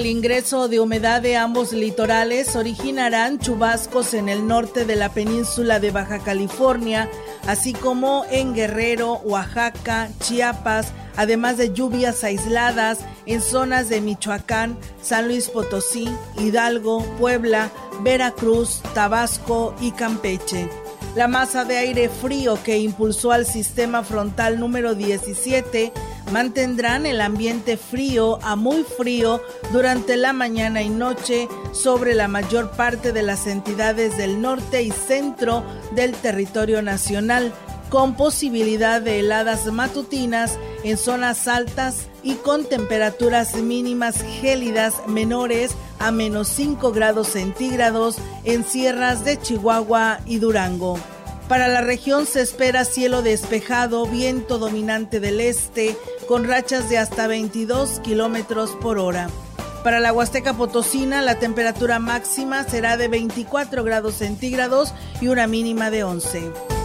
El ingreso de humedad de ambos litorales originarán chubascos en el norte de la península de Baja California, así como en Guerrero, Oaxaca, Chiapas, además de lluvias aisladas en zonas de Michoacán, San Luis Potosí, Hidalgo, Puebla, Veracruz, Tabasco y Campeche. La masa de aire frío que impulsó al sistema frontal número 17 mantendrán el ambiente frío a muy frío durante la mañana y noche sobre la mayor parte de las entidades del norte y centro del territorio nacional, con posibilidad de heladas matutinas en zonas altas y con temperaturas mínimas gélidas menores a menos 5 grados centígrados en sierras de Chihuahua y Durango. Para la región se espera cielo despejado, viento dominante del este, con rachas de hasta 22 kilómetros por hora. Para la Huasteca Potosina, la temperatura máxima será de 24 grados centígrados y una mínima de 11.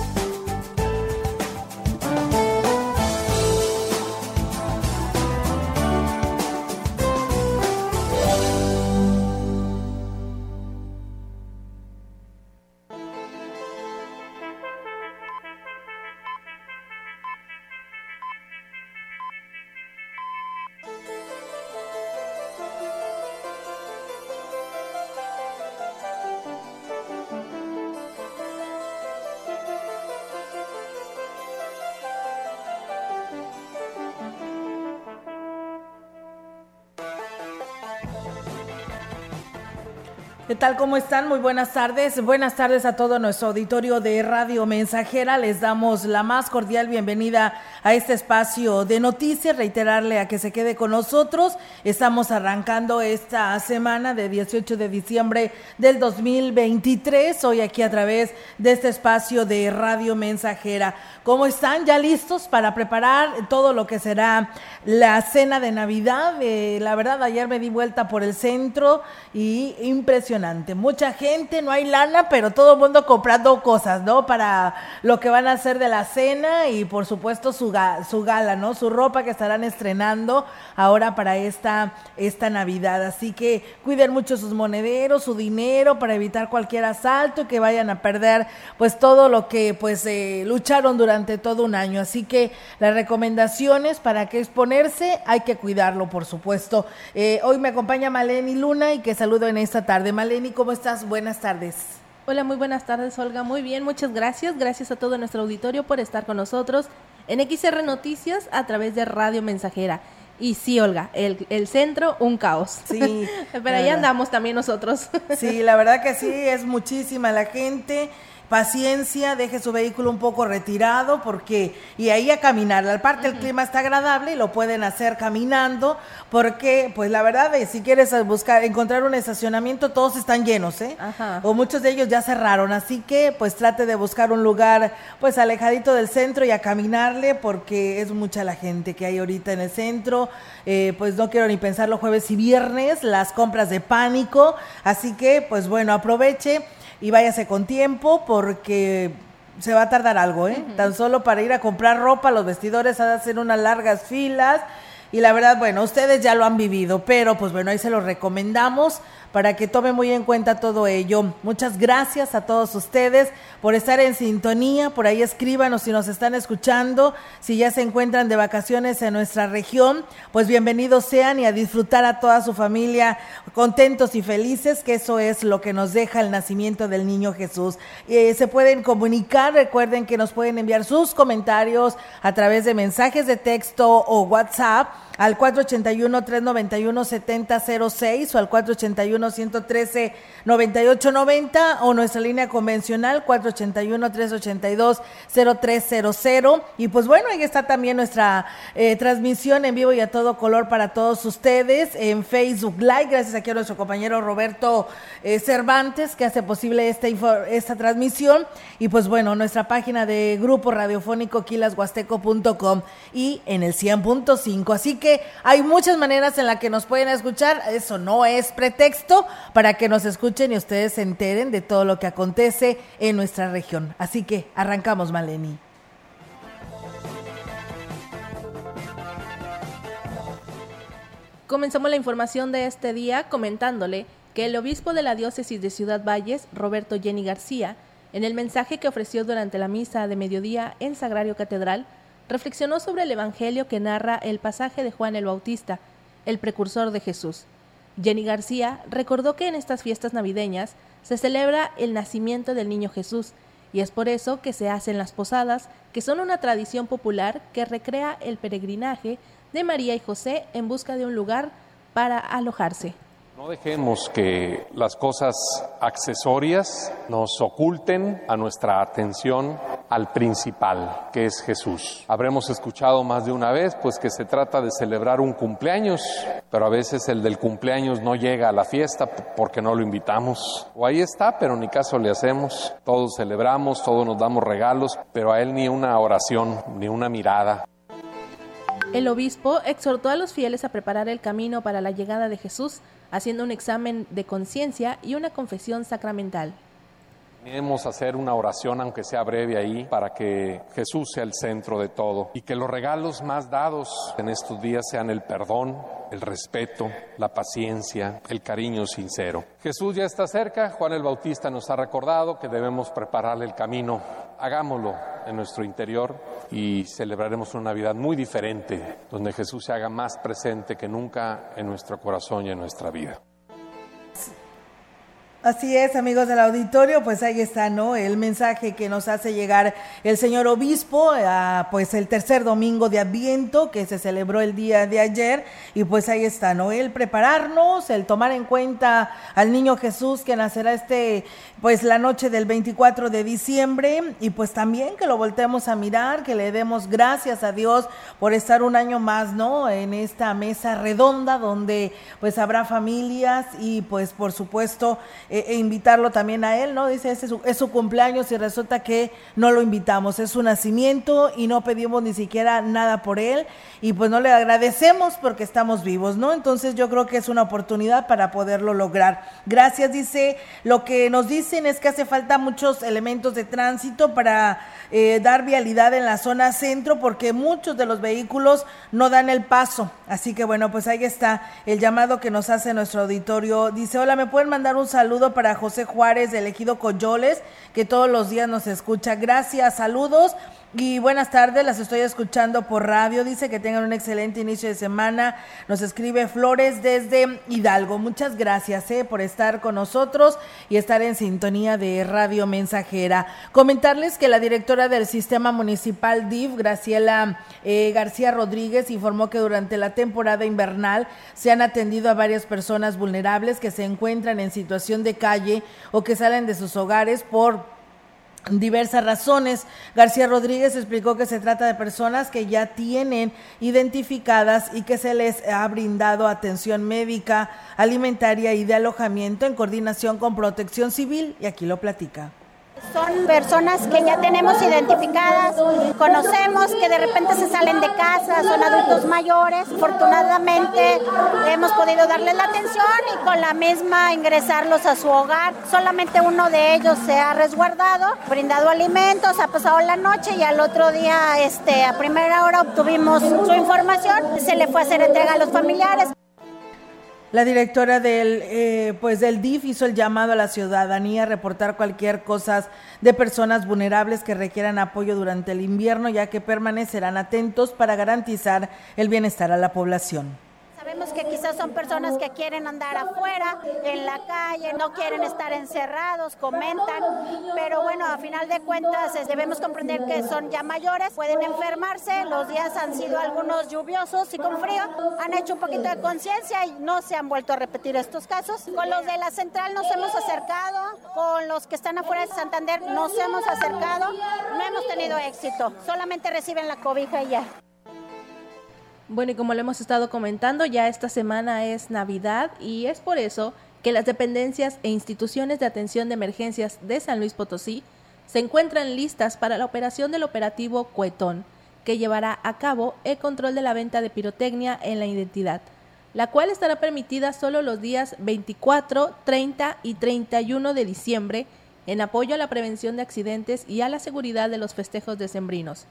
Tal? ¿Cómo están? Muy buenas tardes. Buenas tardes a todo nuestro auditorio de Radio Mensajera. Les damos la más cordial bienvenida a este espacio de noticias. Reiterarle a que se quede con nosotros. Estamos arrancando esta semana de 18 de diciembre del 2023. Hoy aquí a través de este espacio de Radio Mensajera. ¿Cómo están? ¿Ya listos para preparar todo lo que será la cena de Navidad? Eh, la verdad, ayer me di vuelta por el centro y impresionante Mucha gente, no hay lana, pero todo el mundo comprando cosas, ¿no? Para lo que van a hacer de la cena y por supuesto su, su gala, ¿no? Su ropa que estarán estrenando ahora para esta, esta Navidad. Así que cuiden mucho sus monederos, su dinero para evitar cualquier asalto y que vayan a perder pues todo lo que pues eh, lucharon durante todo un año. Así que las recomendaciones para que exponerse hay que cuidarlo, por supuesto. Eh, hoy me acompaña Maleni Luna y que saludo en esta tarde. Maleni, ¿cómo estás? Buenas tardes. Hola, muy buenas tardes, Olga. Muy bien, muchas gracias. Gracias a todo nuestro auditorio por estar con nosotros en XR Noticias a través de Radio Mensajera. Y sí, Olga, el, el centro, un caos. Sí. Pero ahí andamos también nosotros. sí, la verdad que sí, es muchísima la gente paciencia, deje su vehículo un poco retirado porque y ahí a caminar. Al parte el clima está agradable y lo pueden hacer caminando porque pues la verdad es si quieres buscar encontrar un estacionamiento todos están llenos, ¿eh? O muchos de ellos ya cerraron, así que pues trate de buscar un lugar pues alejadito del centro y a caminarle porque es mucha la gente que hay ahorita en el centro. Eh, pues no quiero ni pensarlo jueves y viernes, las compras de pánico, así que pues bueno, aproveche y váyase con tiempo porque se va a tardar algo, ¿eh? Tan solo para ir a comprar ropa, los vestidores hacen unas largas filas y la verdad, bueno, ustedes ya lo han vivido, pero pues bueno, ahí se lo recomendamos para que tome muy en cuenta todo ello. Muchas gracias a todos ustedes por estar en sintonía, por ahí escríbanos si nos están escuchando, si ya se encuentran de vacaciones en nuestra región, pues bienvenidos sean y a disfrutar a toda su familia contentos y felices, que eso es lo que nos deja el nacimiento del niño Jesús. Eh, se pueden comunicar, recuerden que nos pueden enviar sus comentarios a través de mensajes de texto o WhatsApp al 481-391-7006 o al 481-113-9890 o nuestra línea convencional 481-382-0300. Y pues bueno, ahí está también nuestra eh, transmisión en vivo y a todo color para todos ustedes en Facebook Live. Gracias aquí a nuestro compañero Roberto eh, Cervantes que hace posible esta, esta transmisión. Y pues bueno, nuestra página de grupo radiofónico quilashuasteco.com y en el 100.5. Así que hay muchas maneras en las que nos pueden escuchar. Eso no es pretexto para que nos escuchen y ustedes se enteren de todo lo que acontece en nuestra región. Así que arrancamos, Maleni. Comenzamos la información de este día comentándole que el obispo de la diócesis de Ciudad Valles, Roberto Jenny García, en el mensaje que ofreció durante la misa de mediodía en Sagrario Catedral, reflexionó sobre el Evangelio que narra el pasaje de Juan el Bautista, el precursor de Jesús. Jenny García recordó que en estas fiestas navideñas se celebra el nacimiento del niño Jesús, y es por eso que se hacen las posadas, que son una tradición popular que recrea el peregrinaje de María y José en busca de un lugar para alojarse. No dejemos que las cosas accesorias nos oculten a nuestra atención al principal, que es Jesús. Habremos escuchado más de una vez, pues que se trata de celebrar un cumpleaños, pero a veces el del cumpleaños no llega a la fiesta porque no lo invitamos. O ahí está, pero ni caso le hacemos. Todos celebramos, todos nos damos regalos, pero a él ni una oración, ni una mirada. El obispo exhortó a los fieles a preparar el camino para la llegada de Jesús, haciendo un examen de conciencia y una confesión sacramental. Queremos hacer una oración, aunque sea breve ahí, para que Jesús sea el centro de todo y que los regalos más dados en estos días sean el perdón, el respeto, la paciencia, el cariño sincero. Jesús ya está cerca, Juan el Bautista nos ha recordado que debemos prepararle el camino. Hagámoslo en nuestro interior y celebraremos una Navidad muy diferente, donde Jesús se haga más presente que nunca en nuestro corazón y en nuestra vida. Así es, amigos del auditorio, pues ahí está, ¿no? El mensaje que nos hace llegar el señor obispo, a, pues el tercer domingo de Adviento que se celebró el día de ayer, y pues ahí está, ¿no? El prepararnos, el tomar en cuenta al niño Jesús que nacerá este, pues la noche del 24 de diciembre, y pues también que lo volteemos a mirar, que le demos gracias a Dios por estar un año más, ¿no? En esta mesa redonda donde pues habrá familias y pues por supuesto e, e, invitarlo también a él, ¿no? Dice, es su, es su cumpleaños y resulta que no lo invitamos, es su nacimiento y no pedimos ni siquiera nada por él y pues no le agradecemos porque estamos vivos, ¿no? Entonces yo creo que es una oportunidad para poderlo lograr. Gracias, dice, lo que nos dicen es que hace falta muchos elementos de tránsito para eh, dar vialidad en la zona centro porque muchos de los vehículos no dan el paso. Así que bueno, pues ahí está el llamado que nos hace nuestro auditorio. Dice, hola, ¿me pueden mandar un saludo? Para José Juárez del Ejido Coyoles, que todos los días nos escucha. Gracias, saludos. Y buenas tardes, las estoy escuchando por radio. Dice que tengan un excelente inicio de semana. Nos escribe Flores desde Hidalgo. Muchas gracias eh, por estar con nosotros y estar en sintonía de Radio Mensajera. Comentarles que la directora del Sistema Municipal DIF, Graciela eh, García Rodríguez, informó que durante la temporada invernal se han atendido a varias personas vulnerables que se encuentran en situación de calle o que salen de sus hogares por diversas razones. García Rodríguez explicó que se trata de personas que ya tienen identificadas y que se les ha brindado atención médica, alimentaria y de alojamiento en coordinación con Protección Civil y aquí lo platica. Son personas que ya tenemos identificadas, conocemos que de repente se salen de casa, son adultos mayores. Afortunadamente hemos podido darles la atención y con la misma ingresarlos a su hogar. Solamente uno de ellos se ha resguardado, brindado alimentos, ha pasado la noche y al otro día este, a primera hora obtuvimos su información. Se le fue a hacer entrega a los familiares. La directora del, eh, pues del DIF hizo el llamado a la ciudadanía a reportar cualquier cosa de personas vulnerables que requieran apoyo durante el invierno, ya que permanecerán atentos para garantizar el bienestar a la población. Sabemos que quizás son personas que quieren andar afuera, en la calle, no quieren estar encerrados, comentan, pero bueno, a final de cuentas debemos comprender que son ya mayores, pueden enfermarse, los días han sido algunos lluviosos y con frío, han hecho un poquito de conciencia y no se han vuelto a repetir estos casos. Con los de la central nos hemos acercado, con los que están afuera de Santander nos hemos acercado, no hemos tenido éxito, solamente reciben la cobija y ya. Bueno, y como lo hemos estado comentando, ya esta semana es Navidad y es por eso que las dependencias e instituciones de atención de emergencias de San Luis Potosí se encuentran listas para la operación del operativo Cuetón, que llevará a cabo el control de la venta de pirotecnia en la identidad, la cual estará permitida solo los días 24, 30 y 31 de diciembre en apoyo a la prevención de accidentes y a la seguridad de los festejos decembrinos.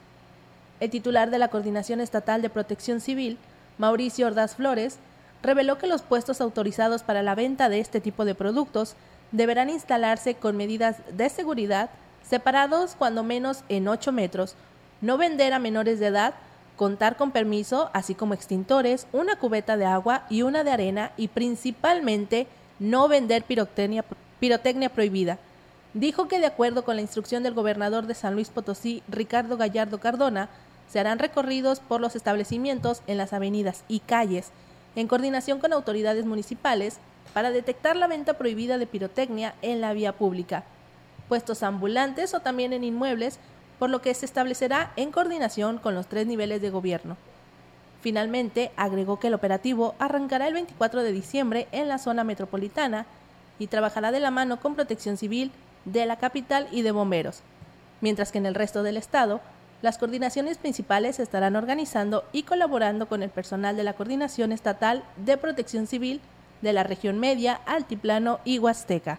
El titular de la Coordinación Estatal de Protección Civil, Mauricio Ordaz Flores, reveló que los puestos autorizados para la venta de este tipo de productos deberán instalarse con medidas de seguridad separados cuando menos en 8 metros, no vender a menores de edad, contar con permiso, así como extintores, una cubeta de agua y una de arena y principalmente no vender pirotecnia, pirotecnia prohibida. Dijo que de acuerdo con la instrucción del gobernador de San Luis Potosí, Ricardo Gallardo Cardona, se harán recorridos por los establecimientos en las avenidas y calles, en coordinación con autoridades municipales, para detectar la venta prohibida de pirotecnia en la vía pública, puestos ambulantes o también en inmuebles, por lo que se establecerá en coordinación con los tres niveles de gobierno. Finalmente, agregó que el operativo arrancará el 24 de diciembre en la zona metropolitana y trabajará de la mano con Protección Civil de la capital y de bomberos, mientras que en el resto del estado las coordinaciones principales estarán organizando y colaborando con el personal de la Coordinación Estatal de Protección Civil de la región media, Altiplano y Huasteca.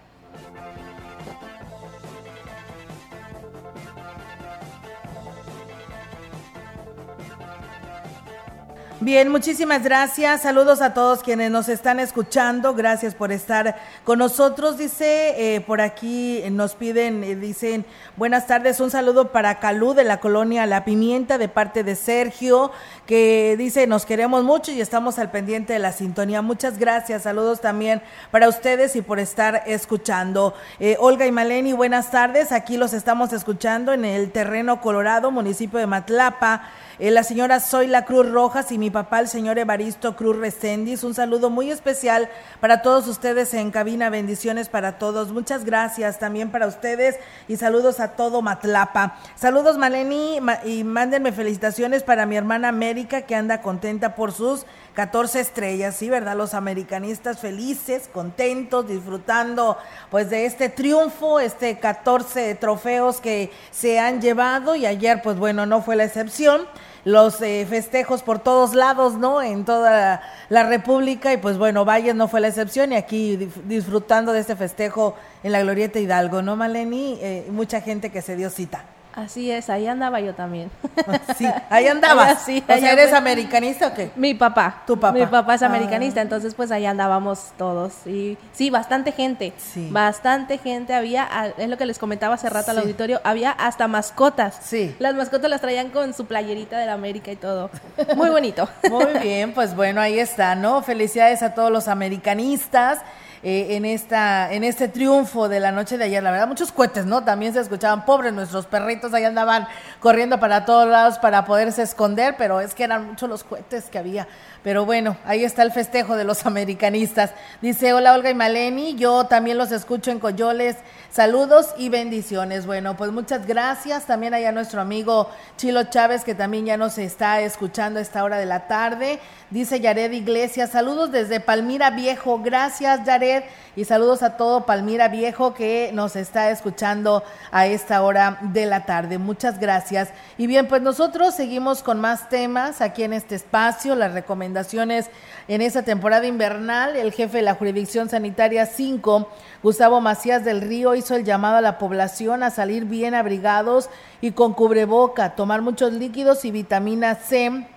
Bien, muchísimas gracias. Saludos a todos quienes nos están escuchando. Gracias por estar con nosotros. Dice, eh, por aquí nos piden, eh, dicen, buenas tardes, un saludo para Calú de la colonia La Pimienta de parte de Sergio, que dice, nos queremos mucho y estamos al pendiente de la sintonía. Muchas gracias. Saludos también para ustedes y por estar escuchando. Eh, Olga y Maleni, buenas tardes. Aquí los estamos escuchando en el terreno Colorado, municipio de Matlapa. Eh, la señora Zoila Cruz Rojas y mi papá, el señor Evaristo Cruz Recendis. Un saludo muy especial para todos ustedes en cabina. Bendiciones para todos. Muchas gracias también para ustedes y saludos a todo Matlapa. Saludos, Maleni, y mándenme felicitaciones para mi hermana América que anda contenta por sus 14 estrellas, sí, ¿verdad? Los americanistas felices, contentos, disfrutando pues de este triunfo, este 14 trofeos que se han llevado y ayer pues bueno, no fue la excepción los eh, festejos por todos lados, ¿no? En toda la República y pues bueno, Valles no fue la excepción y aquí disfrutando de este festejo en la Glorieta Hidalgo, ¿no, Maleni? Eh, mucha gente que se dio cita. Así es, ahí andaba yo también. Sí, ahí andabas. Sí, o sea, ¿eres americanista o qué? Mi papá. Tu papá. Mi papá es ah. americanista, entonces pues ahí andábamos todos. Y sí, bastante gente. Sí. Bastante gente había, es lo que les comentaba hace rato al auditorio, había hasta mascotas. Sí. Las mascotas las traían con su playerita de la América y todo. Muy bonito. Muy bien, pues bueno, ahí está, ¿no? Felicidades a todos los americanistas. Eh, en, esta, en este triunfo de la noche de ayer. La verdad, muchos cohetes, ¿no? También se escuchaban, pobres nuestros perritos, ahí andaban corriendo para todos lados para poderse esconder, pero es que eran muchos los cohetes que había. Pero bueno, ahí está el festejo de los americanistas. Dice, hola Olga y Maleni, yo también los escucho en Coyoles. Saludos y bendiciones. Bueno, pues muchas gracias. También hay a nuestro amigo Chilo Chávez, que también ya nos está escuchando a esta hora de la tarde. Dice Yared Iglesias, saludos desde Palmira Viejo. Gracias, Yared. Y saludos a todo Palmira Viejo que nos está escuchando a esta hora de la tarde. Muchas gracias. Y bien, pues nosotros seguimos con más temas aquí en este espacio, las recomendaciones en esta temporada invernal. El jefe de la Jurisdicción Sanitaria 5, Gustavo Macías del Río, hizo el llamado a la población a salir bien abrigados y con cubreboca, tomar muchos líquidos y vitamina C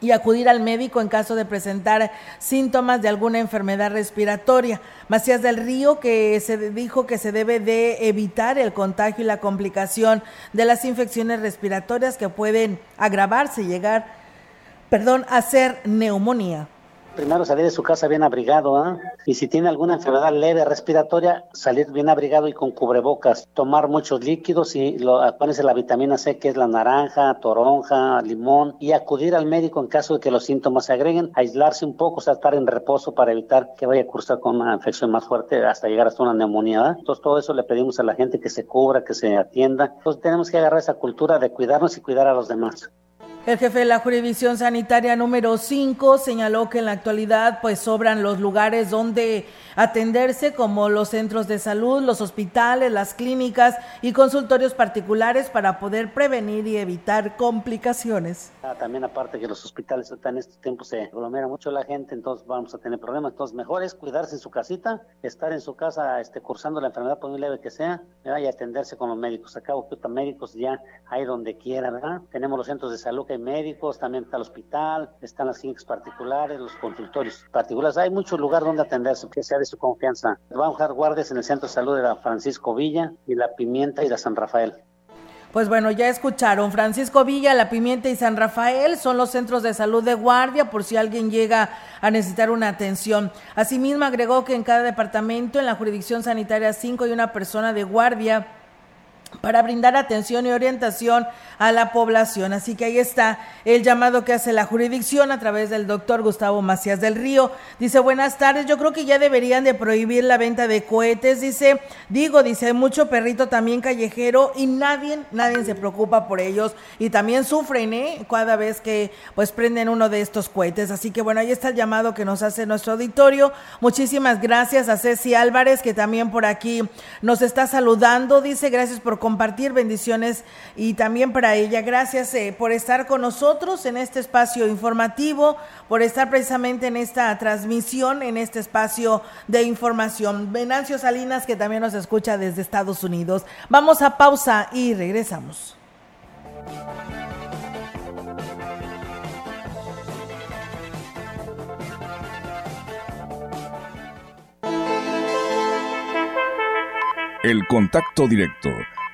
y acudir al médico en caso de presentar síntomas de alguna enfermedad respiratoria. Macías del Río, que se dijo que se debe de evitar el contagio y la complicación de las infecciones respiratorias que pueden agravarse y llegar, perdón, a ser neumonía primero salir de su casa bien abrigado, ¿eh? y si tiene alguna enfermedad leve respiratoria, salir bien abrigado y con cubrebocas, tomar muchos líquidos y lo, ponerse la vitamina C que es la naranja, toronja, limón y acudir al médico en caso de que los síntomas se agreguen, aislarse un poco, o sea, estar en reposo para evitar que vaya a cursar con una infección más fuerte hasta llegar hasta una neumonía. Entonces todo eso le pedimos a la gente que se cubra, que se atienda. Entonces tenemos que agarrar esa cultura de cuidarnos y cuidar a los demás. El jefe de la jurisdicción sanitaria número 5 señaló que en la actualidad pues sobran los lugares donde atenderse como los centros de salud, los hospitales, las clínicas y consultorios particulares para poder prevenir y evitar complicaciones. Ah, también aparte que los hospitales en estos tiempos se aglomera mucho la gente, entonces vamos a tener problemas. Entonces mejor es cuidarse en su casita, estar en su casa este, cursando la enfermedad por muy leve que sea y atenderse con los médicos. Acá que médicos ya hay donde quiera, ¿verdad? Tenemos los centros de salud que médicos, también está el hospital, están las clínicas particulares, los consultorios particulares. Hay muchos lugares donde atenderse, que sea de su confianza. Vamos a dejar guardias en el Centro de Salud de la Francisco Villa y la Pimienta y la San Rafael. Pues bueno, ya escucharon, Francisco Villa, La Pimienta y San Rafael son los centros de salud de guardia por si alguien llega a necesitar una atención. Asimismo, agregó que en cada departamento, en la jurisdicción sanitaria 5, hay una persona de guardia para brindar atención y orientación a la población. Así que ahí está el llamado que hace la jurisdicción a través del doctor Gustavo Macías del Río. Dice, buenas tardes, yo creo que ya deberían de prohibir la venta de cohetes. Dice, digo, dice, hay mucho perrito también callejero y nadie, nadie se preocupa por ellos y también sufren, ¿eh? Cada vez que pues prenden uno de estos cohetes. Así que bueno, ahí está el llamado que nos hace nuestro auditorio. Muchísimas gracias a Ceci Álvarez, que también por aquí nos está saludando. Dice, gracias por compartir bendiciones y también para ella. Gracias eh, por estar con nosotros en este espacio informativo, por estar precisamente en esta transmisión, en este espacio de información. Venancio Salinas, que también nos escucha desde Estados Unidos. Vamos a pausa y regresamos. El contacto directo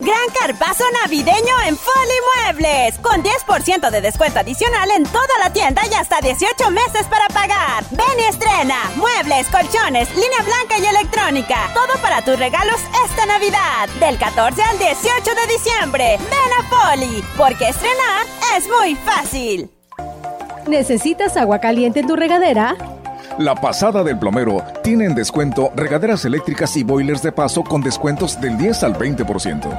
Gran carpazo navideño en Foli Muebles, con 10% de descuento adicional en toda la tienda y hasta 18 meses para pagar. Ven y estrena muebles, colchones, línea blanca y electrónica. Todo para tus regalos esta Navidad, del 14 al 18 de diciembre. Ven a Foli, porque estrenar es muy fácil. ¿Necesitas agua caliente en tu regadera? La pasada del plomero tiene en descuento regaderas eléctricas y boilers de paso con descuentos del 10 al 20%.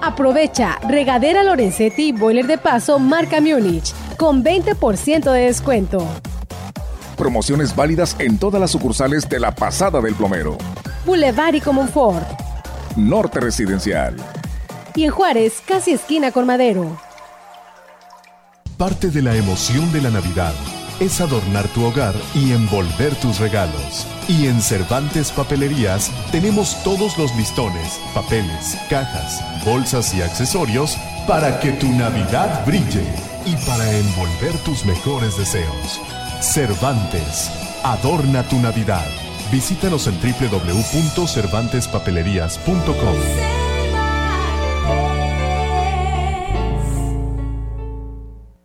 Aprovecha regadera Lorenzetti y boiler de paso marca Múnich con 20% de descuento. Promociones válidas en todas las sucursales de la pasada del plomero. Boulevard y Comunfort. Norte Residencial. Y en Juárez, casi esquina con Madero. Parte de la emoción de la Navidad es adornar tu hogar y envolver tus regalos. Y en Cervantes Papelerías tenemos todos los listones, papeles, cajas, bolsas y accesorios para que tu Navidad brille y para envolver tus mejores deseos. Cervantes, adorna tu Navidad. Visítanos en www.cervantespapelerías.com.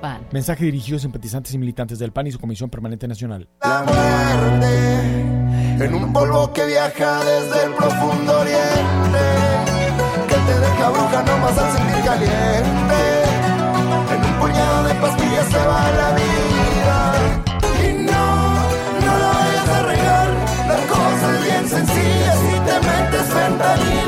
PAN. Mensaje dirigido a simpatizantes y militantes del PAN y su Comisión Permanente Nacional. La muerte en un polvo que viaja desde el profundo oriente, que te deja bruja nomás al sentir caliente. En un puñado de pastillas se va la vida. Y no, no lo vayas a regar, la cosa es bien sencilla. Si te metes fentanilo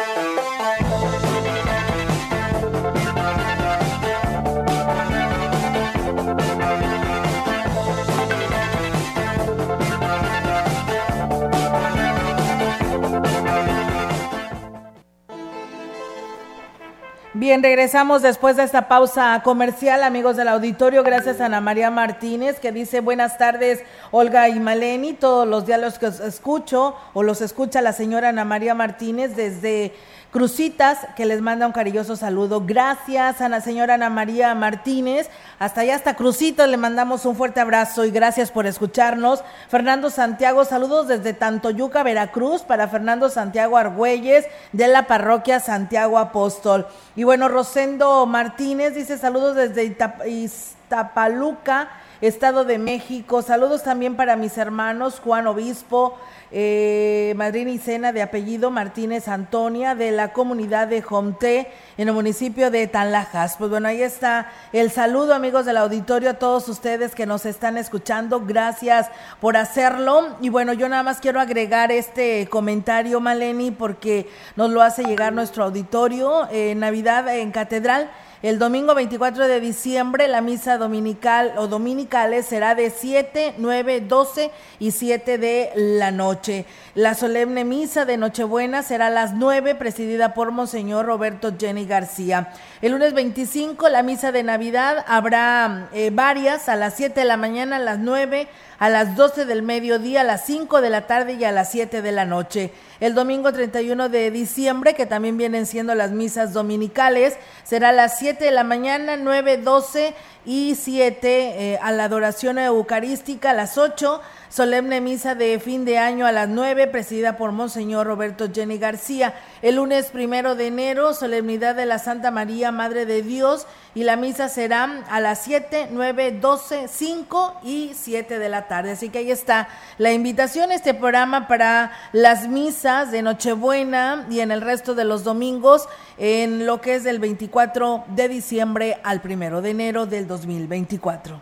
Bien, regresamos después de esta pausa comercial, amigos del auditorio. Gracias a Ana María Martínez, que dice buenas tardes, Olga y Maleni. Todos los diálogos que os escucho o los escucha la señora Ana María Martínez desde Crucitas, que les manda un cariñoso saludo. Gracias a la señora Ana María Martínez. Hasta allá, hasta Crucitas, le mandamos un fuerte abrazo y gracias por escucharnos. Fernando Santiago, saludos desde Tantoyuca, Veracruz, para Fernando Santiago Argüelles, de la parroquia Santiago Apóstol. Y bueno, Rosendo Martínez dice saludos desde Itap Iztapaluca. Estado de México. Saludos también para mis hermanos Juan Obispo, eh, madrina y cena de apellido Martínez Antonia, de la comunidad de Jomté, en el municipio de Tanlajas. Pues bueno, ahí está el saludo, amigos del auditorio, a todos ustedes que nos están escuchando. Gracias por hacerlo. Y bueno, yo nada más quiero agregar este comentario, Maleni, porque nos lo hace llegar nuestro auditorio. Eh, Navidad en Catedral. El domingo 24 de diciembre la misa dominical o dominicales será de 7, 9, 12 y 7 de la noche. La solemne misa de Nochebuena será a las 9, presidida por Monseñor Roberto Jenny García. El lunes 25 la misa de Navidad habrá eh, varias a las 7 de la mañana, a las 9, a las 12 del mediodía, a las 5 de la tarde y a las 7 de la noche. El domingo 31 de diciembre, que también vienen siendo las misas dominicales, será a las 7 de la mañana, 9, 12 y 7 eh, a la adoración eucarística, a las 8 solemne misa de fin de año a las 9, presidida por Monseñor Roberto Jenny García. El lunes primero de enero, solemnidad de la Santa María, Madre de Dios, y la misa será a las 7, 9, 12, 5 y 7 de la tarde. Así que ahí está la invitación, este programa para las misas de Nochebuena y en el resto de los domingos, en lo que es del 24 de diciembre al primero de enero del 2024.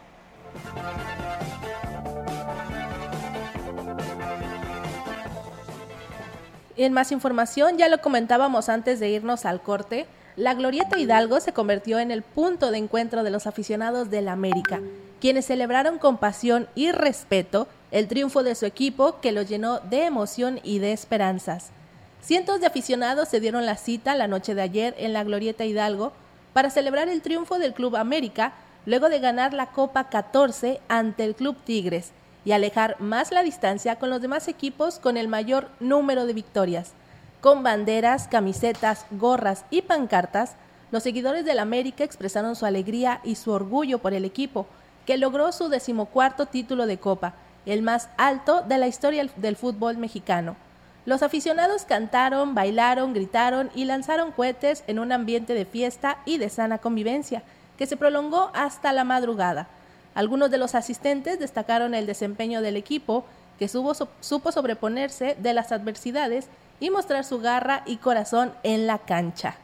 En más información, ya lo comentábamos antes de irnos al corte, la Glorieta Hidalgo se convirtió en el punto de encuentro de los aficionados del América, quienes celebraron con pasión y respeto el triunfo de su equipo que los llenó de emoción y de esperanzas. Cientos de aficionados se dieron la cita la noche de ayer en la Glorieta Hidalgo para celebrar el triunfo del Club América luego de ganar la Copa 14 ante el Club Tigres y alejar más la distancia con los demás equipos con el mayor número de victorias. Con banderas, camisetas, gorras y pancartas, los seguidores del América expresaron su alegría y su orgullo por el equipo, que logró su decimocuarto título de Copa, el más alto de la historia del fútbol mexicano. Los aficionados cantaron, bailaron, gritaron y lanzaron cohetes en un ambiente de fiesta y de sana convivencia, que se prolongó hasta la madrugada. Algunos de los asistentes destacaron el desempeño del equipo, que supo, sobreponerse de las adversidades y mostrar su garra y corazón en la cancha.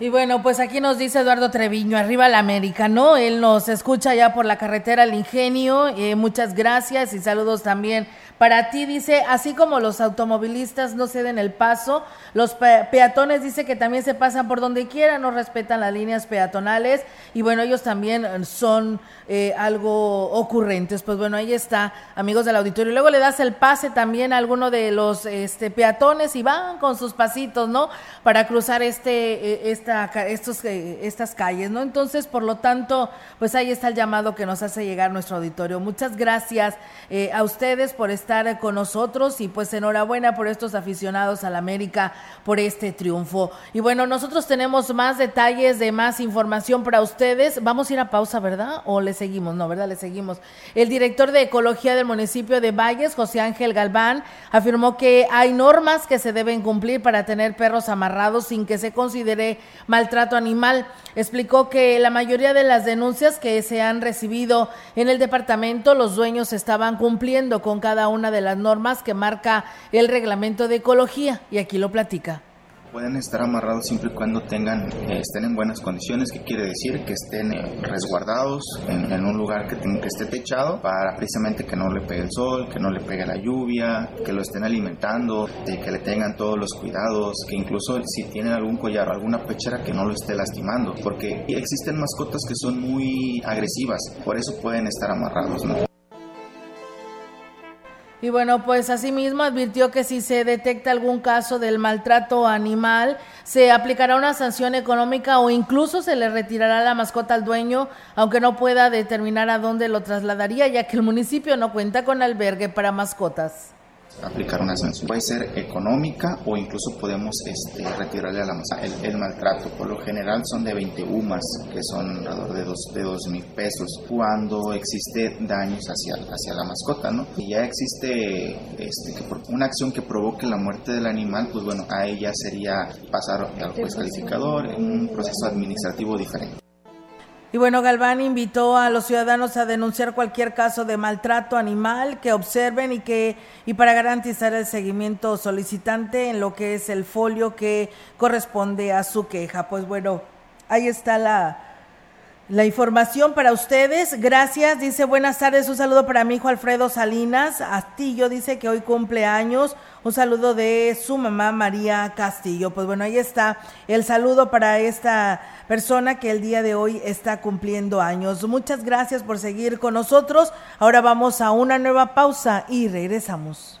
Y bueno, pues aquí nos dice Eduardo Treviño, arriba la América, ¿no? Él nos escucha ya por la carretera al Ingenio. Eh, muchas gracias y saludos también Para ti dice, así como los automovilistas no ceden el paso, los peatones dice que también se pasan por donde quieran, no respetan las líneas peatonales y bueno, ellos también son eh, algo ocurrentes. Pues bueno, ahí está, amigos del auditorio. Luego le das el pase también a alguno de los este, peatones y van con sus pasitos, ¿no? Para cruzar este, eh, esta, estos, eh, estas calles, ¿no? Entonces, por lo tanto, pues ahí está el llamado que nos hace llegar nuestro auditorio. Muchas gracias a ustedes por estar con nosotros y pues enhorabuena por estos aficionados a la América por este triunfo. Y bueno, nosotros tenemos más detalles de más información para ustedes. Vamos a ir a pausa, ¿verdad? ¿O les seguimos, no, ¿verdad? Le seguimos. El director de Ecología del municipio de Valles, José Ángel Galván, afirmó que hay normas que se deben cumplir para tener perros amarrados sin que se considere maltrato animal. Explicó que la mayoría de las denuncias que se han recibido en el departamento, los dueños estaban cumpliendo con cada una de las normas que marca el reglamento de ecología. Y aquí lo platica pueden estar amarrados siempre y cuando tengan, eh, estén en buenas condiciones, que quiere decir que estén eh, resguardados en, un lugar que, que esté techado para precisamente que no le pegue el sol, que no le pegue la lluvia, que lo estén alimentando, que le tengan todos los cuidados, que incluso si tienen algún collar o alguna pechera que no lo esté lastimando, porque existen mascotas que son muy agresivas, por eso pueden estar amarrados. ¿no? Y bueno, pues asimismo advirtió que si se detecta algún caso del maltrato animal, se aplicará una sanción económica o incluso se le retirará la mascota al dueño, aunque no pueda determinar a dónde lo trasladaría, ya que el municipio no cuenta con albergue para mascotas aplicar una sanción. Puede ser económica o incluso podemos este, retirarle a la masa el, maltrato. Por lo general son de 20 UMAS, que son alrededor de 2 de dos mil pesos, cuando existe daños hacia, hacia la mascota, ¿no? Y ya existe este, una acción que provoque la muerte del animal, pues bueno, a ella sería pasar al juez calificador en un proceso administrativo diferente. Y bueno, Galván invitó a los ciudadanos a denunciar cualquier caso de maltrato animal que observen y que y para garantizar el seguimiento solicitante en lo que es el folio que corresponde a su queja. Pues bueno, ahí está la la información para ustedes. Gracias. Dice buenas tardes. Un saludo para mi hijo Alfredo Salinas. Astillo dice que hoy cumple años. Un saludo de su mamá María Castillo. Pues bueno, ahí está el saludo para esta persona que el día de hoy está cumpliendo años. Muchas gracias por seguir con nosotros. Ahora vamos a una nueva pausa y regresamos.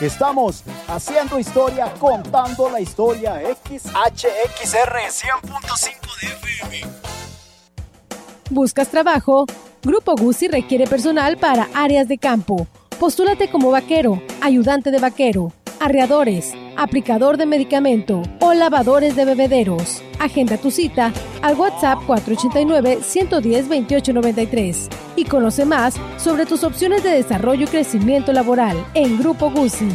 Estamos haciendo historia, contando la historia. XHXR 100.5 de FM. ¿Buscas trabajo? Grupo Guzzi requiere personal para áreas de campo. Postúlate como vaquero, ayudante de vaquero, arreadores, aplicador de medicamento o lavadores de bebederos. Agenda tu cita al WhatsApp 489-110-2893 y conoce más sobre tus opciones de desarrollo y crecimiento laboral en Grupo Guzzi.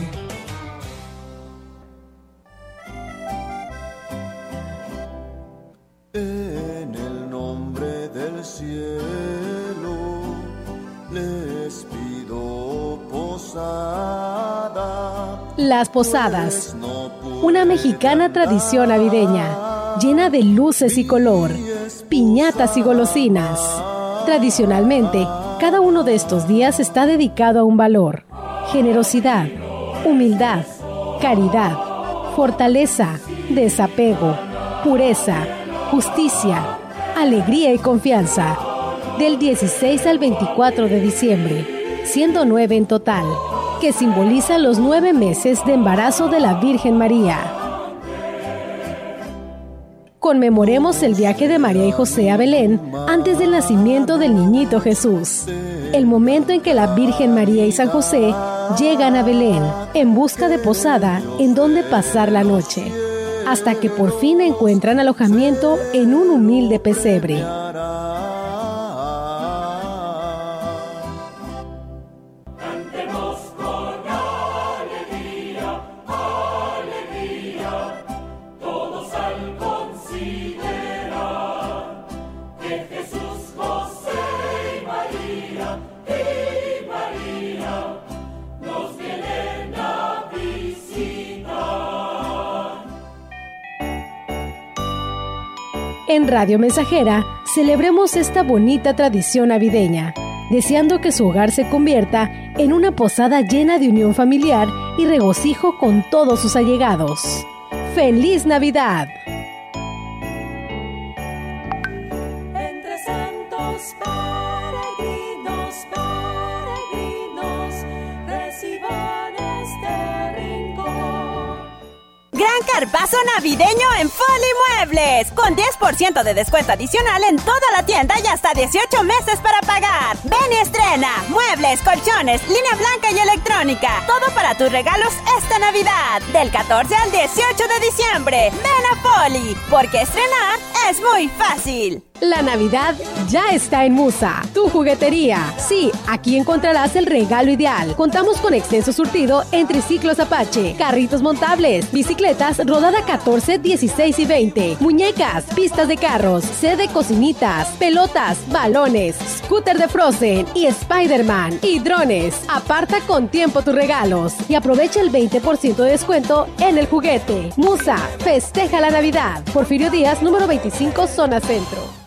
En el nombre del cielo les pido posada. Las posadas, una mexicana tradición navideña llena de luces y color, piñatas y golosinas. Tradicionalmente, cada uno de estos días está dedicado a un valor, generosidad, humildad, caridad, fortaleza, desapego, pureza, justicia, alegría y confianza. Del 16 al 24 de diciembre, siendo nueve en total, que simboliza los nueve meses de embarazo de la Virgen María. Conmemoremos el viaje de María y José a Belén antes del nacimiento del niñito Jesús. El momento en que la Virgen María y San José llegan a Belén en busca de posada en donde pasar la noche, hasta que por fin encuentran alojamiento en un humilde pesebre. En Radio Mensajera celebremos esta bonita tradición navideña, deseando que su hogar se convierta en una posada llena de unión familiar y regocijo con todos sus allegados. ¡Feliz Navidad! Carpazo navideño en Foli Muebles. Con 10% de descuento adicional en toda la tienda y hasta 18 meses para pagar. Ven y estrena. Muebles, colchones, línea blanca y electrónica. Todo para tus regalos esta Navidad. Del 14 al 18 de diciembre. Ven a Foli. Porque estrenar es muy fácil. La Navidad ya está en Musa, tu juguetería. Sí, aquí encontrarás el regalo ideal. Contamos con extenso surtido en triciclos Apache, carritos montables, bicicletas rodada 14, 16 y 20, muñecas, pistas de carros, sede cocinitas, pelotas, balones, scooter de Frozen y Spider-Man y drones. Aparta con tiempo tus regalos y aprovecha el 20% de descuento en el juguete. Musa, festeja la Navidad. Porfirio Díaz, número 25, zona centro.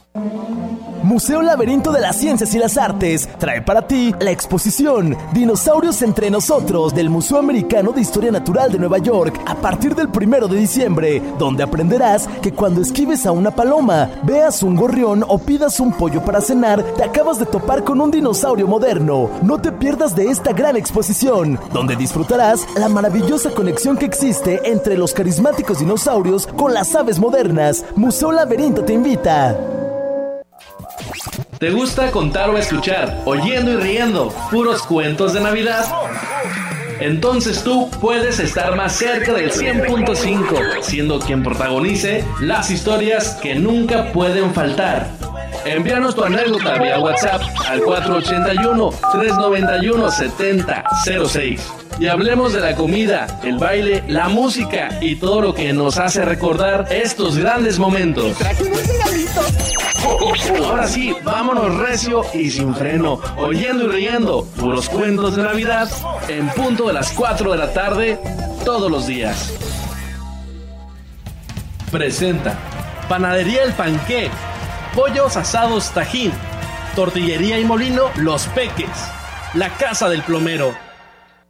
Museo Laberinto de las Ciencias y las Artes trae para ti la exposición Dinosaurios entre nosotros del Museo Americano de Historia Natural de Nueva York a partir del primero de diciembre, donde aprenderás que cuando esquives a una paloma, veas un gorrión o pidas un pollo para cenar, te acabas de topar con un dinosaurio moderno. No te pierdas de esta gran exposición, donde disfrutarás la maravillosa conexión que existe entre los carismáticos dinosaurios con las aves modernas. Museo Laberinto te invita. ¿Te gusta contar o escuchar, oyendo y riendo, puros cuentos de Navidad? Entonces tú puedes estar más cerca del 100.5, siendo quien protagonice las historias que nunca pueden faltar. Envíanos tu anécdota vía WhatsApp al 481-391-7006. Y hablemos de la comida, el baile, la música y todo lo que nos hace recordar estos grandes momentos. Ahora sí, vámonos recio y sin freno, oyendo y riendo puros cuentos de Navidad en punto de las 4 de la tarde todos los días. Presenta Panadería El Panqué, Pollos Asados Tajín, Tortillería y Molino Los Peques, La Casa del Plomero.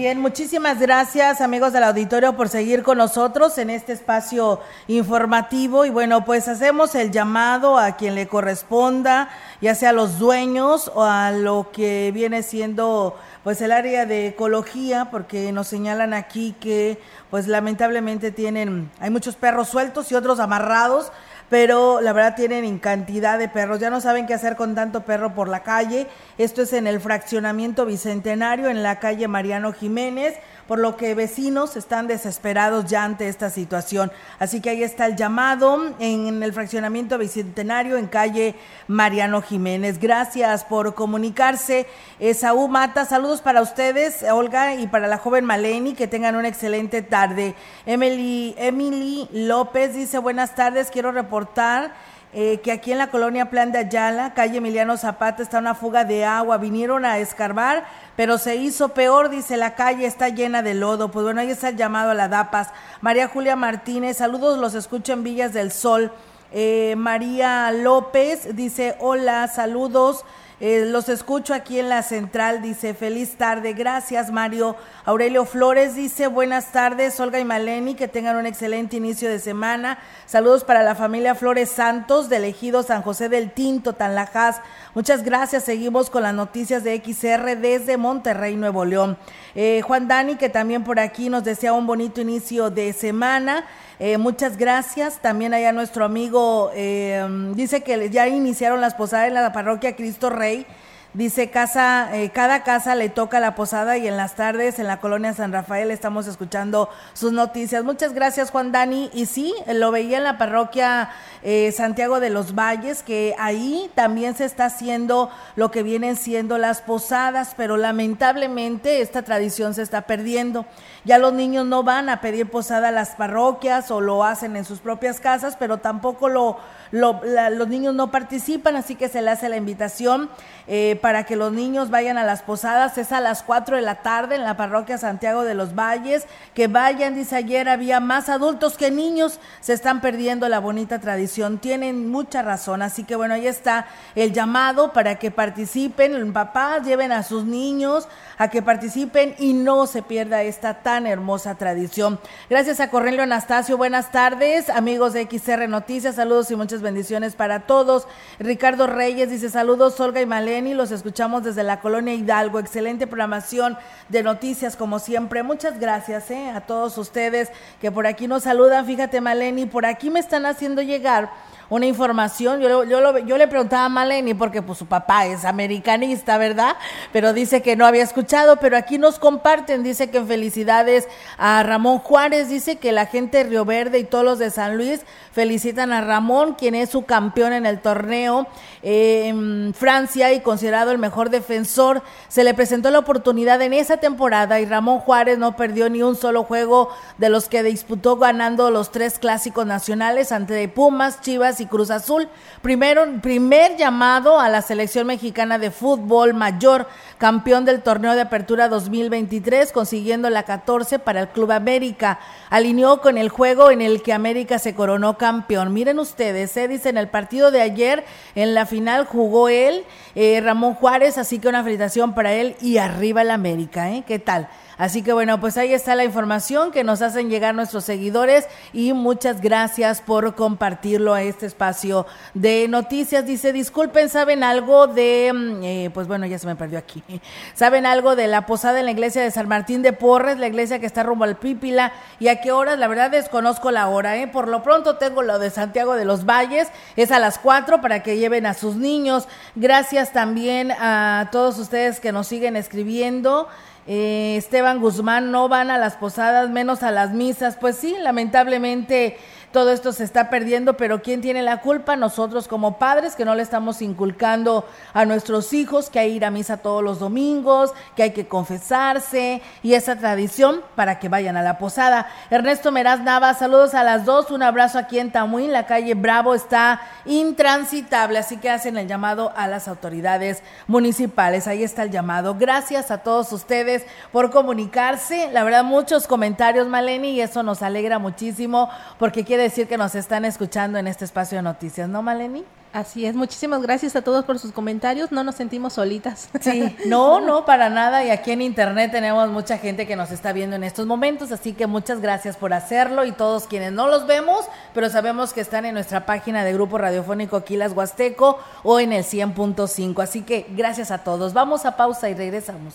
Bien, muchísimas gracias amigos del auditorio por seguir con nosotros en este espacio informativo. Y bueno, pues hacemos el llamado a quien le corresponda, ya sea a los dueños o a lo que viene siendo pues el área de ecología, porque nos señalan aquí que pues lamentablemente tienen, hay muchos perros sueltos y otros amarrados pero la verdad tienen cantidad de perros. Ya no saben qué hacer con tanto perro por la calle. Esto es en el fraccionamiento bicentenario, en la calle Mariano Jiménez por lo que vecinos están desesperados ya ante esta situación. Así que ahí está el llamado en el fraccionamiento bicentenario en calle Mariano Jiménez. Gracias por comunicarse. Saúl Mata, saludos para ustedes, Olga, y para la joven Maleni, que tengan una excelente tarde. Emily, Emily López dice, buenas tardes, quiero reportar eh, que aquí en la colonia Plan de Ayala, calle Emiliano Zapata, está una fuga de agua. Vinieron a escarbar, pero se hizo peor, dice, la calle está llena de lodo. Pues bueno, ahí está el llamado a la DAPAS. María Julia Martínez, saludos, los escucho en Villas del Sol. Eh, María López dice, hola, saludos. Eh, los escucho aquí en la central, dice, feliz tarde, gracias Mario. Aurelio Flores dice, buenas tardes, Olga y Maleni, que tengan un excelente inicio de semana. Saludos para la familia Flores Santos, de elegido San José del Tinto, Tanlajas. Muchas gracias, seguimos con las noticias de XR desde Monterrey, Nuevo León. Eh, Juan Dani, que también por aquí nos desea un bonito inicio de semana. Eh, muchas gracias. También allá nuestro amigo eh, dice que ya iniciaron las posadas en la parroquia Cristo Rey. Dice, casa, eh, cada casa le toca la posada y en las tardes en la colonia San Rafael estamos escuchando sus noticias. Muchas gracias, Juan Dani. Y sí, lo veía en la parroquia eh, Santiago de los Valles, que ahí también se está haciendo lo que vienen siendo las posadas, pero lamentablemente esta tradición se está perdiendo. Ya los niños no van a pedir posada a las parroquias o lo hacen en sus propias casas, pero tampoco lo, los niños no participan, así que se le hace la invitación. Eh, para que los niños vayan a las posadas. Es a las 4 de la tarde en la parroquia Santiago de los Valles. Que vayan, dice ayer, había más adultos que niños. Se están perdiendo la bonita tradición. Tienen mucha razón. Así que bueno, ahí está el llamado para que participen. Papás lleven a sus niños a que participen y no se pierda esta hermosa tradición. Gracias a Cornelio Anastasio. Buenas tardes, amigos de XR Noticias. Saludos y muchas bendiciones para todos. Ricardo Reyes dice saludos, Olga y Maleni. Los escuchamos desde la colonia Hidalgo. Excelente programación de noticias, como siempre. Muchas gracias eh, a todos ustedes que por aquí nos saludan. Fíjate, Maleni, por aquí me están haciendo llegar una información. Yo, yo, yo le preguntaba a Maleni porque pues su papá es americanista, ¿verdad? Pero dice que no había escuchado, pero aquí nos comparten, dice que felicidades a Ramón Juárez, dice que la gente de Río Verde y todos los de San Luis felicitan a Ramón, quien es su campeón en el torneo eh, en Francia y considerado el mejor defensor. Se le presentó la oportunidad en esa temporada y Ramón Juárez no perdió ni un solo juego de los que disputó ganando los tres clásicos nacionales ante Pumas, Chivas y Cruz Azul. Primero, primer llamado a la selección mexicana de fútbol mayor, campeón del torneo de apertura 2023, consiguiendo la 14 para el Club América. Alineó con el juego en el que América se coronó campeón. Miren ustedes, se dice en el partido de ayer, en la final jugó él, eh, Ramón Juárez, así que una felicitación para él y arriba el América, ¿eh? ¿Qué tal? Así que bueno, pues ahí está la información que nos hacen llegar nuestros seguidores y muchas gracias por compartirlo a este espacio de noticias. Dice, disculpen, ¿saben algo de, mm, eh, pues bueno, ya se me perdió aquí, ¿saben algo de la posada en la iglesia de San Martín de Porres, la iglesia que está rumbo al Pípila? ¿Y a qué horas? La verdad desconozco la hora, ¿eh? Por lo pronto tengo lo de Santiago de los Valles, es a las 4 para que lleven a sus niños. Gracias también a todos ustedes que nos siguen escribiendo. Eh, Esteban Guzmán no van a las posadas, menos a las misas. Pues sí, lamentablemente todo esto se está perdiendo, pero ¿quién tiene la culpa? Nosotros como padres que no le estamos inculcando a nuestros hijos que hay que ir a misa todos los domingos, que hay que confesarse y esa tradición para que vayan a la posada. Ernesto Meraz Nava, saludos a las dos, un abrazo aquí en Tamuín, la calle Bravo está intransitable, así que hacen el llamado a las autoridades municipales. Ahí está el llamado. Gracias a todos ustedes por comunicarse. La verdad, muchos comentarios, Maleni, y eso nos alegra muchísimo porque quiere decir que nos están escuchando en este espacio de noticias, ¿no, Maleni? Así es, muchísimas gracias a todos por sus comentarios, no nos sentimos solitas. Sí, no, no, para nada. Y aquí en internet tenemos mucha gente que nos está viendo en estos momentos, así que muchas gracias por hacerlo y todos quienes no los vemos, pero sabemos que están en nuestra página de Grupo Radiofónico Quilas Huasteco o en el 100.5. Así que gracias a todos. Vamos a pausa y regresamos.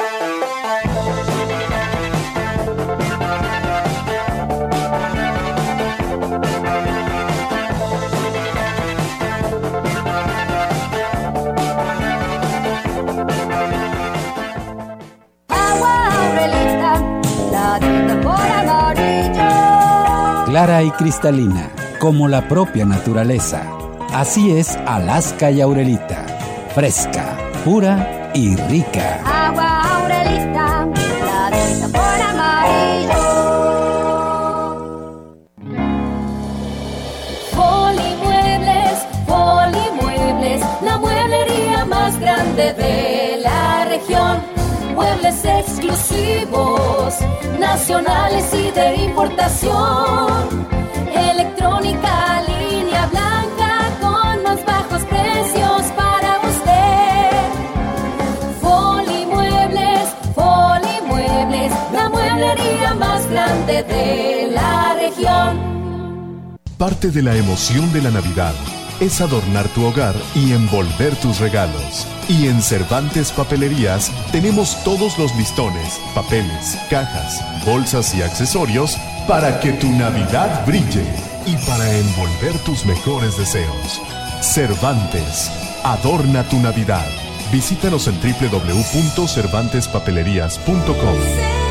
Clara y cristalina, como la propia naturaleza. Así es Alaska y Aurelita. Fresca, pura y rica. Agua Aurelita, la tinta por amarillo. Polimuebles, Polimuebles, la mueblería más grande de la región. Muebles exclusivos, nacionales y de importación. Electrónica, línea blanca con más bajos precios para usted. Polimuebles, Polimuebles, la mueblería más grande de la región. Parte de la emoción de la Navidad es adornar tu hogar y envolver tus regalos. Y en Cervantes Papelerías tenemos todos los listones, papeles, cajas, bolsas y accesorios para que tu Navidad brille y para envolver tus mejores deseos. Cervantes, adorna tu Navidad. Visítanos en www.cervantespapelerías.com.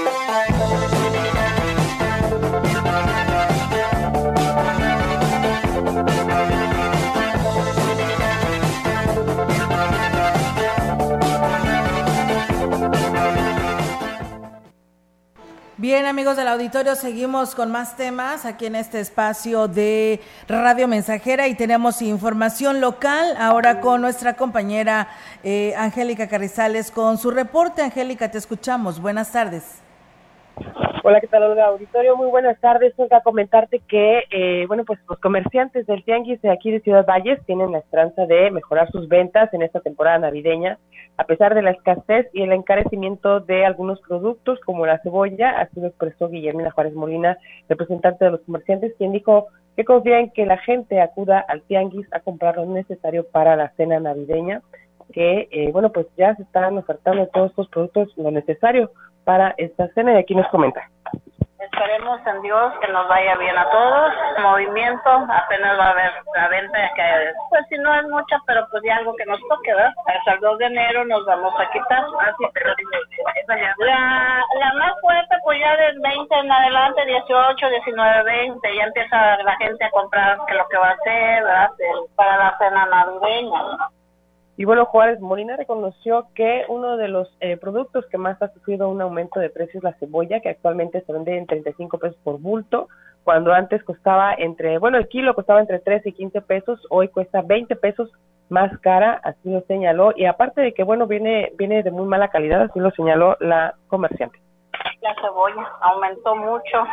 Bien, amigos del auditorio, seguimos con más temas aquí en este espacio de Radio Mensajera y tenemos información local ahora con nuestra compañera eh, Angélica Carrizales con su reporte. Angélica, te escuchamos. Buenas tardes. Hola, ¿qué tal, Olga? Auditorio, muy buenas tardes. Olga, comentarte que, eh, bueno, pues los comerciantes del Tianguis de aquí de Ciudad Valles tienen la esperanza de mejorar sus ventas en esta temporada navideña, a pesar de la escasez y el encarecimiento de algunos productos como la cebolla, así lo expresó Guillermina Juárez Molina, representante de los comerciantes, quien dijo que confía en que la gente acuda al Tianguis a comprar lo necesario para la cena navideña, que, eh, bueno, pues ya se están ofertando todos estos productos lo necesario para esta cena y aquí nos comenta. Esperemos en Dios que nos vaya bien a todos. Movimiento, apenas va a haber la venta que pues si no es mucha, pero pues ya algo que nos toque, ¿verdad? Hasta el 2 de enero nos vamos a quitar. Así, pero la, la más fuerte pues ya del 20 en adelante, 18, 19, 20, ya empieza la gente a comprar que lo que va a hacer, ¿verdad? Para la cena navideña. Y bueno, Juárez Molina reconoció que uno de los eh, productos que más ha sufrido un aumento de precios es la cebolla, que actualmente se vende en 35 pesos por bulto, cuando antes costaba entre, bueno, el kilo costaba entre 13 y 15 pesos, hoy cuesta 20 pesos más cara, así lo señaló, y aparte de que, bueno, viene, viene de muy mala calidad, así lo señaló la comerciante la cebolla aumentó mucho,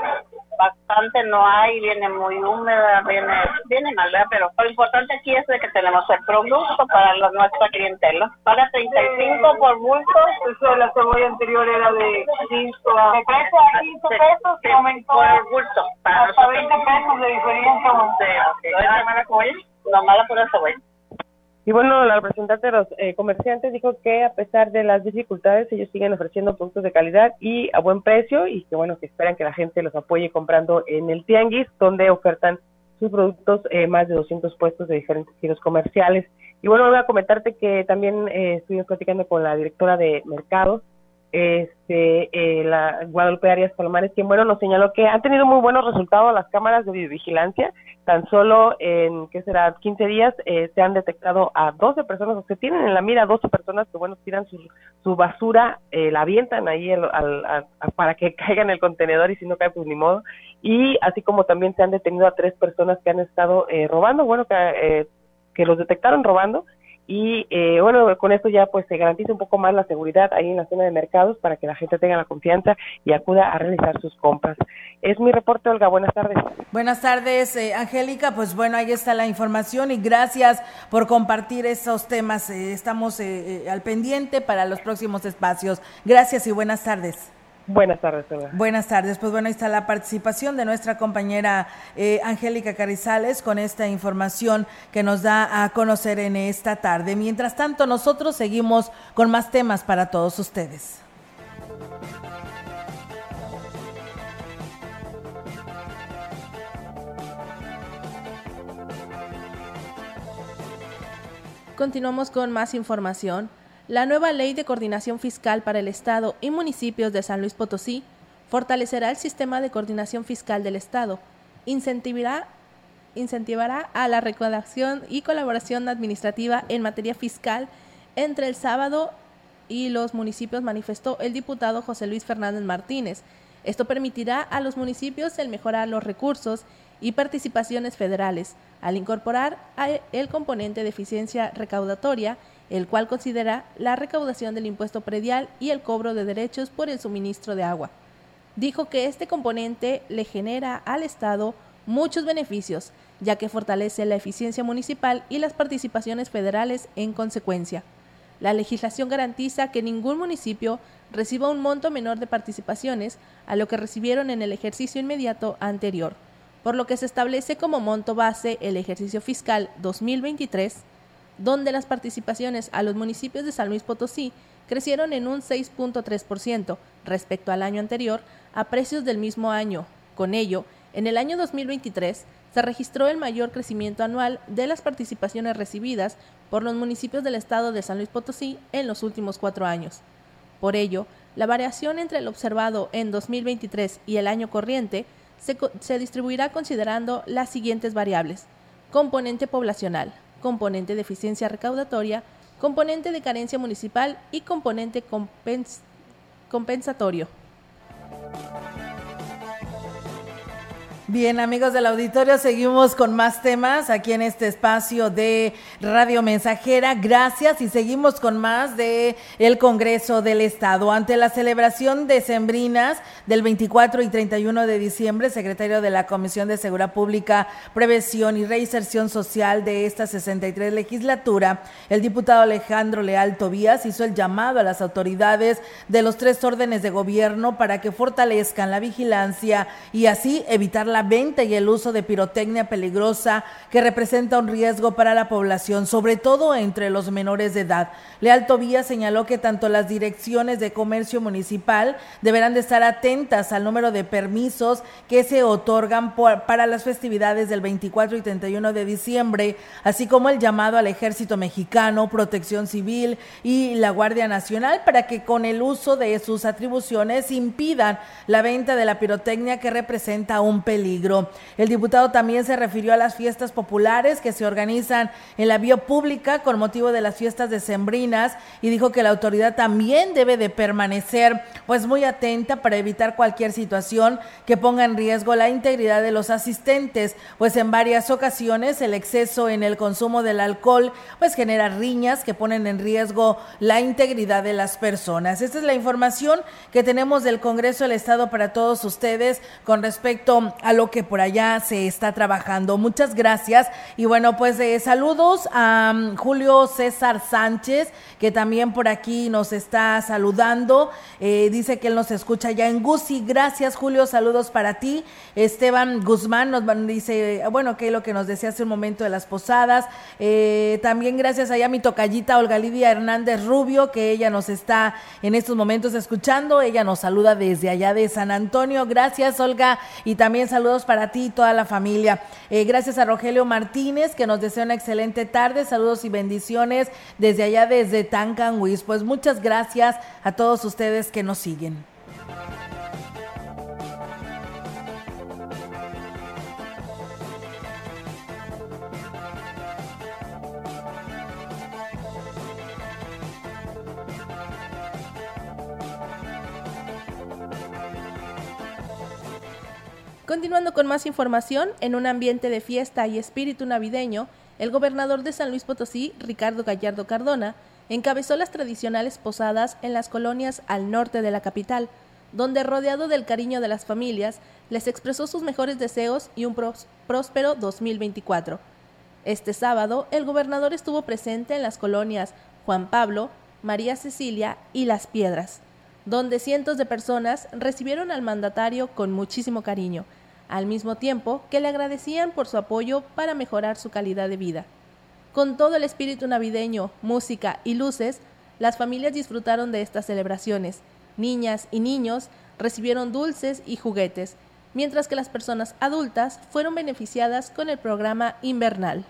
bastante no hay, viene muy húmeda, viene, viene mal, pero lo importante aquí es de que tenemos el producto para la, nuestra clientela. Para 35 por bulto, eso la cebolla anterior era de 5 a 15 pesos, que aumentó por el bulto. Para hasta 20 pesos de diferencia. Sí, okay. ¿No mala cebolla? No, mala por la cebolla. Y bueno, la representante de los eh, comerciantes dijo que a pesar de las dificultades, ellos siguen ofreciendo productos de calidad y a buen precio y que bueno, que esperan que la gente los apoye comprando en el Tianguis, donde ofertan sus productos eh, más de 200 puestos de diferentes giros comerciales. Y bueno, voy a comentarte que también eh, estuvimos platicando con la directora de mercados, este, eh, la Guadalupe Arias Palomares, quien bueno nos señaló que han tenido muy buenos resultados las cámaras de videovigilancia, tan solo en, ¿qué será?, 15 días eh, se han detectado a 12 personas, o se tienen en la mira 12 personas que bueno, tiran su, su basura, eh, la avientan ahí al, para que caiga en el contenedor y si no cae pues ni modo, y así como también se han detenido a tres personas que han estado robando, bueno, que, que los detectaron robando, y eh, bueno, con esto ya pues se garantiza un poco más la seguridad ahí en la zona de mercados para que la gente tenga la confianza y acuda a realizar sus compras. Es mi reporte, Olga. Buenas tardes. Buenas tardes, eh, Angélica. Pues bueno, ahí está la información y gracias por compartir esos temas. Eh, estamos al pendiente para los próximos espacios. Gracias y buenas tardes. Buenas tardes, Buenas tardes. Pues bueno, ahí está la participación de nuestra compañera eh, Angélica Carizales con esta información que nos da a conocer en esta tarde. Mientras tanto, nosotros seguimos con más temas para todos ustedes. Continuamos con más información. La nueva Ley de Coordinación Fiscal para el Estado y municipios de San Luis Potosí fortalecerá el sistema de coordinación fiscal del Estado, incentivará, a la recaudación y colaboración administrativa en materia fiscal entre el sábado y los municipios, manifestó el diputado José Luis Fernández Martínez. Esto permitirá a los municipios el mejorar los recursos y participaciones federales, al incorporar el componente de eficiencia recaudatoria el cual considera la recaudación del impuesto predial y el cobro de derechos por el suministro de agua. Dijo que este componente le genera al Estado muchos beneficios, ya que fortalece la eficiencia municipal y las participaciones federales en consecuencia. La legislación garantiza que ningún municipio reciba un monto menor de participaciones a lo que recibieron en el ejercicio inmediato anterior, por lo que se establece como monto base el ejercicio fiscal 2023 donde las participaciones a los municipios de San Luis Potosí crecieron en un 6.3% respecto al año anterior a precios del mismo año. Con ello, en el año 2023 se registró el mayor crecimiento anual de las participaciones recibidas por los municipios del estado de San Luis Potosí en los últimos cuatro años. Por ello, la variación entre el observado en 2023 y el año corriente se, se distribuirá considerando las siguientes variables. Componente poblacional, componente de eficiencia recaudatoria, componente de carencia municipal y componente compensatorio. Bien, amigos del auditorio, seguimos con más temas aquí en este espacio de Radio Mensajera. Gracias y seguimos con más de el Congreso del Estado. Ante la celebración de Sembrinas del 24 y 31 de diciembre, secretario de la Comisión de Seguridad Pública, Prevención y Reinserción Social de esta 63 legislatura, el diputado Alejandro Leal Tobías hizo el llamado a las autoridades de los tres órdenes de gobierno para que fortalezcan la vigilancia y así evitar la la venta y el uso de pirotecnia peligrosa que representa un riesgo para la población, sobre todo entre los menores de edad. Leal Tobía señaló que tanto las direcciones de comercio municipal deberán de estar atentas al número de permisos que se otorgan para las festividades del 24 y 31 de diciembre, así como el llamado al ejército mexicano, protección civil y la Guardia Nacional para que con el uso de sus atribuciones impidan la venta de la pirotecnia que representa un El diputado también se refirió a las fiestas populares que se organizan en la vía pública con motivo de las fiestas decembrinas y dijo que la autoridad también debe de permanecer pues muy atenta para evitar cualquier situación que ponga en riesgo la integridad de los asistentes, pues en varias ocasiones el exceso en el consumo del alcohol pues genera riñas que ponen en riesgo la integridad de las personas. Esta es la información que tenemos del Congreso del Estado para todos ustedes con respecto a lo que por allá se está trabajando. Muchas gracias y bueno, pues eh, saludos a um, Julio César Sánchez que también por aquí nos está saludando. Eh, dice que él nos escucha ya en Gusi. Gracias Julio, saludos para ti. Esteban Guzmán nos dice, bueno, que lo que nos decía hace un momento de las posadas. Eh, también gracias allá a mi tocallita Olga Lidia Hernández Rubio, que ella nos está en estos momentos escuchando. Ella nos saluda desde allá de San Antonio. Gracias Olga y también saludos para ti y toda la familia. Eh, gracias a Rogelio Martínez, que nos desea una excelente tarde. Saludos y bendiciones desde allá, desde Tancanwis. Pues muchas gracias a todos ustedes que nos siguen. Continuando con más información, en un ambiente de fiesta y espíritu navideño, el gobernador de San Luis Potosí, Ricardo Gallardo Cardona, encabezó las tradicionales posadas en las colonias al norte de la capital, donde rodeado del cariño de las familias, les expresó sus mejores deseos y un próspero 2024. Este sábado, el gobernador estuvo presente en las colonias Juan Pablo, María Cecilia y Las Piedras, donde cientos de personas recibieron al mandatario con muchísimo cariño, al mismo tiempo que le agradecían por su apoyo para mejorar su calidad de vida. Con todo el espíritu navideño, música y luces, las familias disfrutaron de estas celebraciones. Niñas y niños recibieron dulces y juguetes, mientras que las personas adultas fueron beneficiadas con el programa invernal.